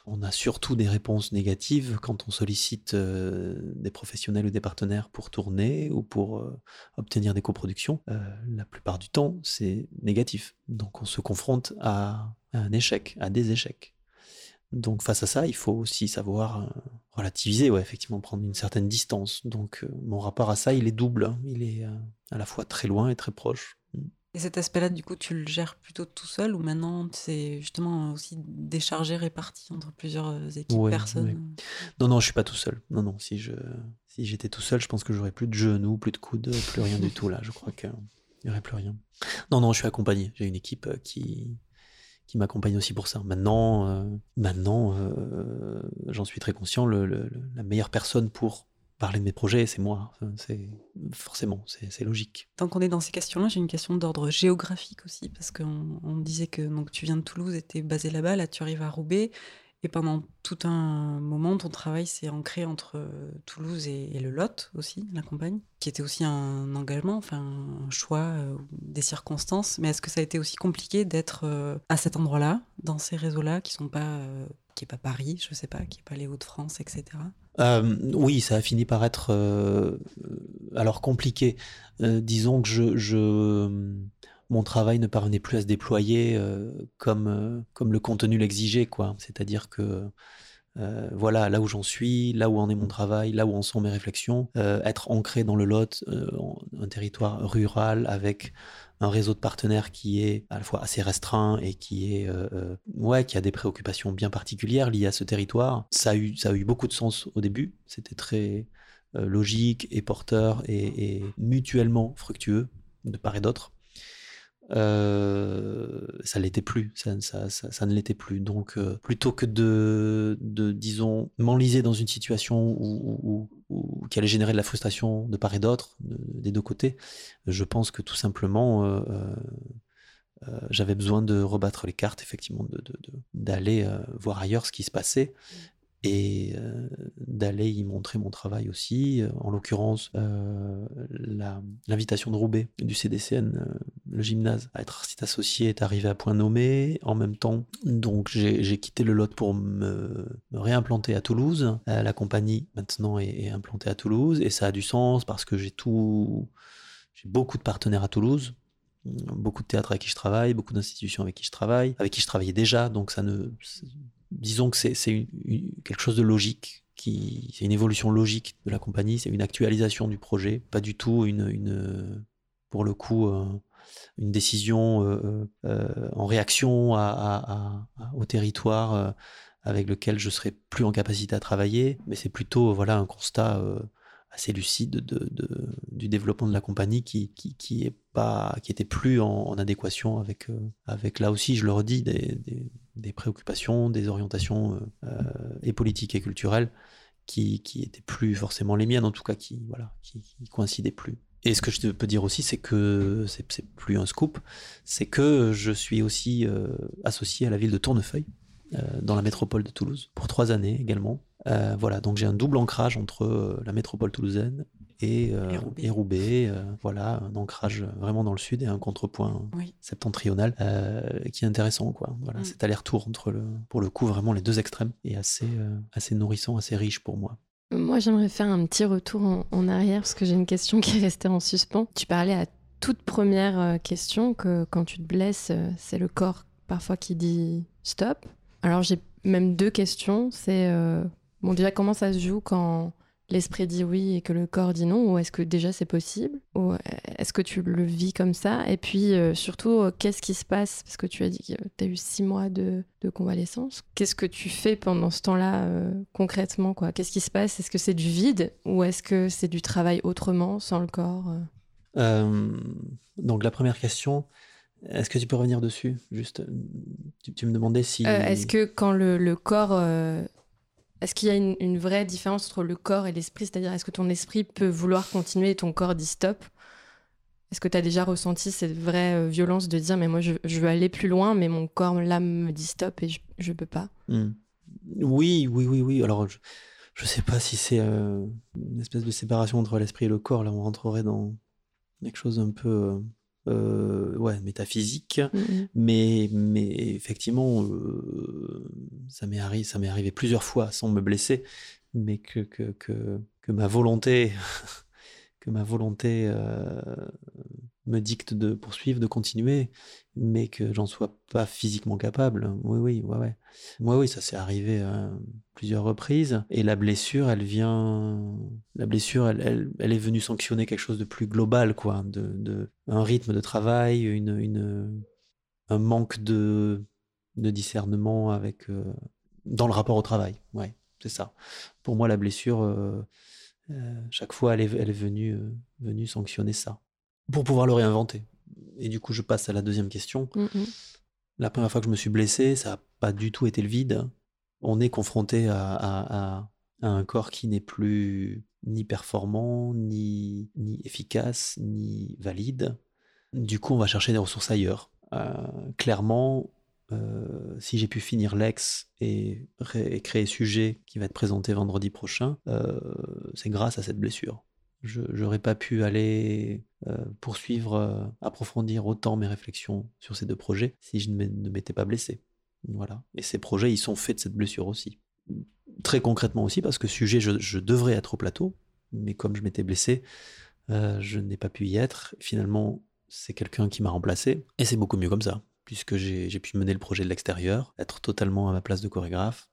on a surtout des réponses négatives quand on sollicite euh, des professionnels ou des partenaires pour tourner ou pour euh, obtenir des coproductions. Euh, la plupart du temps, c'est négatif. Donc on se confronte à, un échec, à des échecs. Donc face à ça, il faut aussi savoir relativiser, ouais, effectivement prendre une certaine distance. Donc mon rapport à ça, il est double. Hein. Il est à la fois très loin et très proche. Et cet aspect-là, du coup, tu le gères plutôt tout seul ou maintenant c'est justement aussi déchargé, réparti entre plusieurs euh, équipes, personnes Non, non, je suis pas tout seul. Non, non, si je si j'étais tout seul, je pense que j'aurais plus de genoux, plus de coudes, plus rien du tout là. Je crois qu'il n'y aurait plus rien. Non, non, je suis accompagné. J'ai une équipe euh, qui qui m'accompagne aussi pour ça. Maintenant, euh, maintenant euh, j'en suis très conscient, le, le, la meilleure personne pour parler de mes projets, c'est moi. c'est forcément, c'est logique. Tant qu'on est dans ces questions-là, j'ai une question d'ordre géographique aussi, parce qu'on on disait que donc tu viens de Toulouse et es basé là-bas, là tu arrives à Roubaix, et pendant tout un moment, ton travail s'est ancré entre Toulouse et, le Lot aussi, la campagne, qui était aussi un engagement, enfin un choix, euh, des circonstances. Mais est-ce que ça a été aussi compliqué d'être euh, à cet endroit-là, dans ces réseaux-là, qui sont pas, euh, qui pas Paris, je sais pas, qui est pas les Hauts-de-France, etc. oui, ça a fini par être alors compliqué. disons que je, je mon travail ne parvenait plus à se déployer euh, comme, euh, comme le contenu l'exigeait. quoi. C'est-à-dire que euh, voilà, là où j'en suis, là où en est mon travail, là où en sont mes réflexions, être ancré dans le Lot, un territoire rural avec un réseau de partenaires qui est à la fois assez restreint et qui est ouais qui a des préoccupations bien particulières liées à ce territoire. Ça a eu ça a eu beaucoup de sens au début. C'était très logique et porteur et mutuellement fructueux de part et d'autre. Euh, ça l'était plus, ça, ça, ne l'était plus. Donc, euh, plutôt que de, disons, m'enliser dans une situation où, qui allait générer de la frustration de part et d'autre, des deux côtés, je pense que tout simplement, euh, j'avais besoin de rebattre les cartes, effectivement, d'aller de, voir ailleurs ce qui se passait et d'aller y montrer mon travail aussi. En l'occurrence, l'invitation de Roubaix du CDCN, le gymnase, à être site associé est arrivé à point nommé. En même temps, donc j'ai quitté le Lot pour me, réimplanter à Toulouse. la compagnie maintenant est, est, implantée à Toulouse et ça a du sens parce que j'ai tout, j'ai beaucoup de partenaires à Toulouse. Beaucoup de théâtres avec qui je travaille, beaucoup d'institutions avec qui je travaille, avec qui je travaillais déjà, donc ça ne, disons que c'est quelque chose de logique, qui c'est une évolution logique de la compagnie, c'est une actualisation du projet, pas du tout une, une pour le coup, euh, une décision euh, euh, en réaction au territoire avec lequel je serais plus en capacité à travailler, mais c'est plutôt voilà un constat assez lucide de, du développement de la compagnie qui, qui, qui est pas qui était plus en, adéquation avec avec là aussi je le redis des, préoccupations, des orientations euh, euh, et politiques et culturelles qui, qui étaient plus forcément les miennes, en tout cas qui voilà, qui, coïncidaient plus. Et ce que je peux dire aussi, c'est que c'est plus un scoop, c'est que je suis aussi euh, associé à la ville de Tournefeuille, dans la métropole de Toulouse, pour trois années également. voilà, donc j'ai un double ancrage entre la métropole toulousaine et, euh, Roubaix. Euh, voilà, un ancrage vraiment dans le sud et un contrepoint septentrional euh, qui est intéressant. Quoi. Voilà, mm. Cet aller-retour entre, le, pour le coup, vraiment les deux extrêmes est assez, assez nourrissant, assez riche pour moi. Moi, j'aimerais faire un petit retour en, en arrière parce que j'ai une question qui est restée en suspens. Tu parlais à toute première question que quand tu te blesses, c'est le corps parfois qui dit stop. Alors j'ai même deux questions. C'est bon déjà comment ça se joue quand l'esprit dit oui et que le corps dit non? Ou est-ce que déjà c'est possible? Ou euh, est-ce que tu le vis comme ça? Et puis euh, surtout, euh, qu'est-ce qui se passe? Parce que tu as dit que tu as eu six mois de, convalescence. Qu'est-ce que tu fais pendant ce temps-là concrètement quoi? Qu'est-ce qui se passe? Est-ce que c'est du vide? Ou est-ce que c'est du travail autrement, sans le corps Donc la première question, est-ce que tu peux revenir dessus Juste, tu, me demandais si. est-ce que quand le, le corps est-ce qu'il y a une, vraie différence entre le corps et l'esprit? C'est-à-dire, est-ce que ton esprit peut vouloir continuer et ton corps dit stop? Est-ce que tu as déjà ressenti cette vraie euh, violence de dire, mais moi, je, veux aller plus loin, mais mon corps, là, me dit stop et je ne peux pas? Hmm. Oui, oui, oui, oui. Alors, je ne sais pas si c'est euh, une espèce de séparation entre l'esprit et le corps. Là, on rentrerait dans quelque chose un peu euh, ouais, métaphysique, mmh, mmh. mais, mais effectivement, euh, ça m'est arrivé, ça m'est arrivé plusieurs fois sans me blesser, mais que, que, que, que ma volonté, que ma volonté euh, me dicte de poursuivre, de continuer, mais que j'en sois pas physiquement capable. Oui, oui, ouais, ouais. Moi, oui, ça s'est arrivé à plusieurs reprises. Et la blessure, elle vient, la blessure, elle, elle, est venue sanctionner quelque chose de plus global, quoi, de, de un rythme de travail, une, une, un manque de, de discernement avec, euh, dans le rapport au travail. Ouais, c'est ça. Pour moi, la blessure, euh, euh, chaque fois, elle est, elle est venue, venue sanctionner ça pour pouvoir le réinventer. Et du coup, je passe à la deuxième question. Mm, mm. La première fois que je me suis blessé, ça n'a pas du tout été le vide. On est confronté à, à- à- à un corps qui n'est plus ni performant, ni, ni efficace, ni valide. Du coup, on va chercher des ressources ailleurs. Euh, clairement, euh, si j'ai pu finir l'ex et, et créer sujet qui va être présenté vendredi prochain, euh, c'est grâce à cette blessure. Je n'aurais pas pu aller euh, poursuivre, euh, approfondir autant mes réflexions sur ces deux projets si je ne m'é- ne m'étais pas blessé. Voilà. Et ces projets, ils sont faits de cette blessure aussi. Très concrètement aussi, parce que sujet, je, devrais être au plateau, mais comme je m'étais blessé, euh, je n'ai pas pu y être. Finalement, c'est quelqu'un qui m'a remplacé, et c'est beaucoup mieux comme ça, puisque j'ai pu mener le projet de l'extérieur, être totalement à ma place de chorégraphe.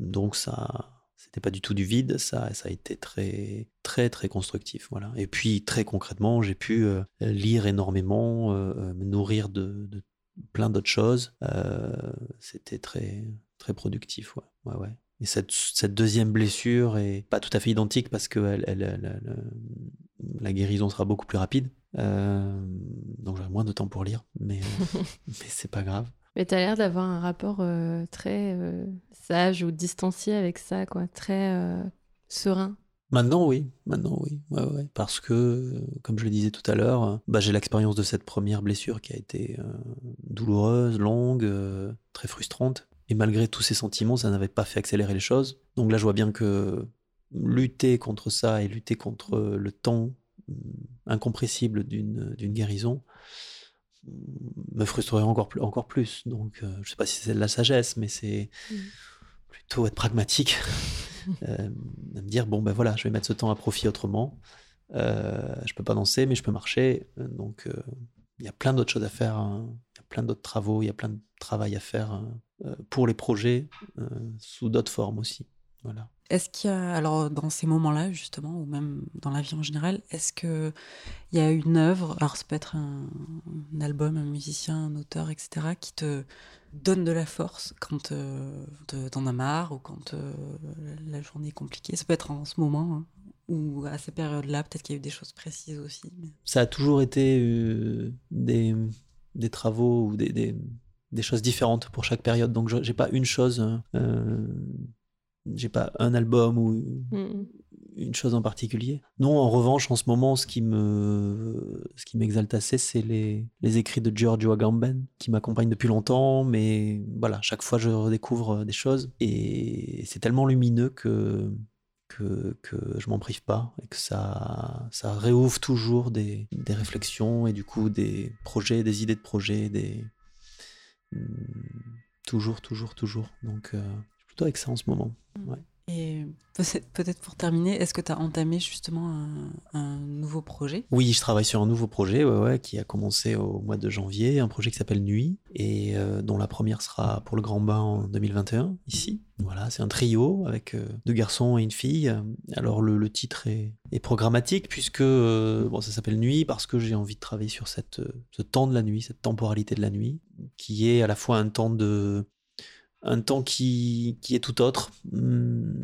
Donc ça, c'était pas du tout du vide, ça, ça a été très, très, très constructif, voilà. Et puis très concrètement, j'ai pu euh, lire énormément, euh, euh, me nourrir de, de plein d'autres choses. Euh, c'était très, très productif, ouais, ouais, ouais. Et cette, cette deuxième blessure est pas tout à fait identique parce que elle, elle- elle- elle- la guérison sera beaucoup plus rapide. Donc j'aurai moins de temps pour lire, mais, mais c'est pas grave. Mais t'as l'air d'avoir un rapport euh, très euh, sage ou distancié avec ça, quoi. Très euh, serein. Maintenant, oui. Maintenant, oui. Parce que, comme je le disais tout à l'heure, bah, j'ai l'expérience de cette première blessure qui a été douloureuse, longue, très frustrante. Et malgré tous ces sentiments, ça n'avait pas fait accélérer les choses. Donc là, je vois bien que lutter contre ça et lutter contre le temps hum, incompressible d'une guérison me frustrerait encore plus. Encore plus. Donc, euh, je sais pas si c'est de la sagesse, mais c'est Mm. plutôt être pragmatique. Euh, me dire bon ben voilà je vais mettre ce temps à profit autrement euh, je peux pas danser mais je peux marcher donc euh, il y a plein d'autres choses à faire hein. il y a plein d'autres travaux il y a plein de travail à faire hein, pour les projets sous d'autres formes aussi voilà Est-ce qu'il y a, alors dans ces moments-là justement, ou même dans la vie en général, est-ce que il y a une œuvre, alors ça peut être un, un album, un musicien, un auteur, etc., qui te donne de la force quand euh, te- t'en as marre ou quand euh, la journée est compliquée? Ça peut être en ce moment hein, ou à ces périodes-là, peut-être qu'il y a eu des choses précises aussi. mais- ça a toujours été euh, des, des travaux ou des, des, des choses différentes pour chaque période donc je- j'ai pas une chose euh, j'ai pas un album ou Mm. une chose en particulier. Non, en revanche, en ce moment, ce qui me, ce qui m'exalte assez, c'est les, les écrits de Giorgio Agamben, qui m'accompagnent depuis longtemps, mais voilà, chaque fois je redécouvre des choses et c'est tellement lumineux que, que, que je m'en prive pas et que ça, ça réouvre toujours des, des réflexions et du coup des projets, des idées de projets, des, Hmm, toujours, toujours, toujours. Donc, euh, plutôt avec ça en ce moment. Ouais. Et peut-être pour terminer, est-ce que tu as entamé justement un, un nouveau projet? Oui, je travaille sur un nouveau projet ouais, ouais, qui a commencé au mois de janvier, un projet qui s'appelle Nuit, et euh, dont la première sera pour le Grand Bain en 2021, ici. Voilà, c'est un trio avec euh, deux garçons et une fille. Alors le, le titre est, est programmatique puisque euh, bon, ça s'appelle Nuit parce que j'ai envie de travailler sur cette, ce temps de la nuit, cette temporalité de la nuit, qui est à la fois un temps de un temps qui, qui est tout autre. Hum,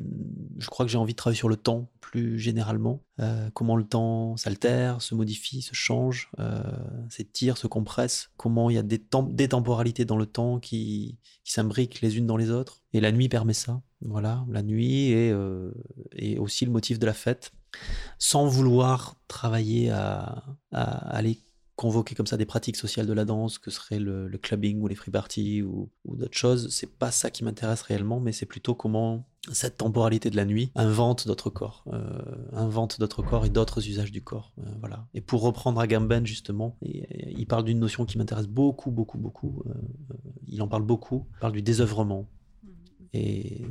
Je crois que j'ai envie de travailler sur le temps plus généralement. Euh, comment le temps s'altère, se modifie, se change, euh, s'étire, se compresse. Comment il y a des, tem- des temporalités dans le temps qui, qui s'imbriquent les unes dans les autres. Et la nuit permet ça. Voilà, la nuit est, euh, aussi le motif de la fête. Sans vouloir travailler à, à aller convoquer comme ça des pratiques sociales de la danse, que serait le, le clubbing ou les free parties ou, ou d'autres choses, c'est pas ça qui m'intéresse réellement, mais c'est plutôt comment cette temporalité de la nuit invente d'autres corps, euh, invente d'autres corps et d'autres usages du corps. euh, voilà. Et pour reprendre Agamben justement, et- et il parle d'une notion qui m'intéresse beaucoup, beaucoup, beaucoup. euh, il en parle beaucoup. Il parle du désœuvrement et,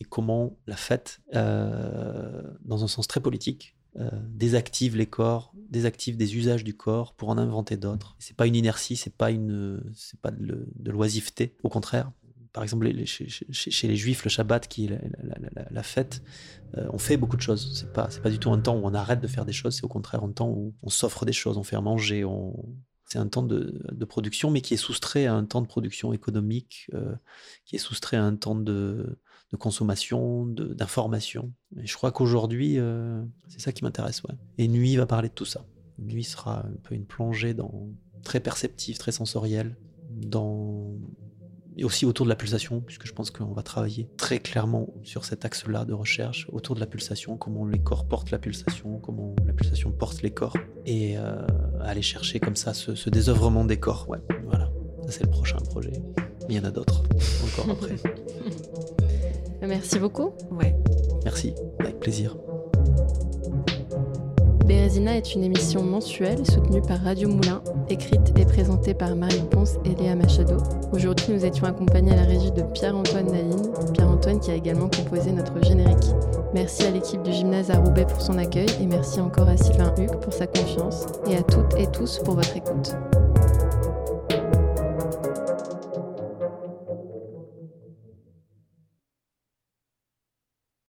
et comment la fête, dans un sens très politique, désactive les corps, désactive des usages du corps pour en inventer d'autres. C'est pas une inertie, c'est pas une, c'est pas de, l'oisiveté. Au contraire, par exemple, chez, les Juifs, le Shabbat, qui est la, fête, euh, on fait beaucoup de choses. C'est pas, c'est pas du tout un temps où on arrête de faire des choses. C'est au contraire un temps où on s'offre des choses, on fait à manger, on, c'est un temps de, de production, mais qui est soustrait à un temps de production économique, euh, qui est soustrait à un temps de, de consommation, d'information. Et je crois qu'aujourd'hui, euh, c'est ça qui m'intéresse. Et Nuit va parler de tout ça. Nuit sera un peu une plongée dans, très perceptive, très sensorielle, dans et aussi autour de la pulsation, puisque je pense qu'on va travailler très clairement sur cet axe-là de recherche, autour de la pulsation, comment les corps portent la pulsation, comment la pulsation porte les corps, et euh, aller chercher comme ça ce, désœuvrement des corps. Voilà, ça c'est le prochain projet. Il y en a d'autres encore après. Merci beaucoup. Ouais. Merci, avec plaisir. Bérésina est une émission mensuelle soutenue par Radio Moulin, écrite et présentée par Marie Ponce et Léa Machado. Aujourd'hui, nous étions accompagnés à la régie de Pierre-Antoine Naline, Pierre-Antoine qui a également composé notre générique. Merci à l'équipe du gymnase à Roubaix pour son accueil et merci encore à Sylvain Huc pour sa confiance et à toutes et tous pour votre écoute.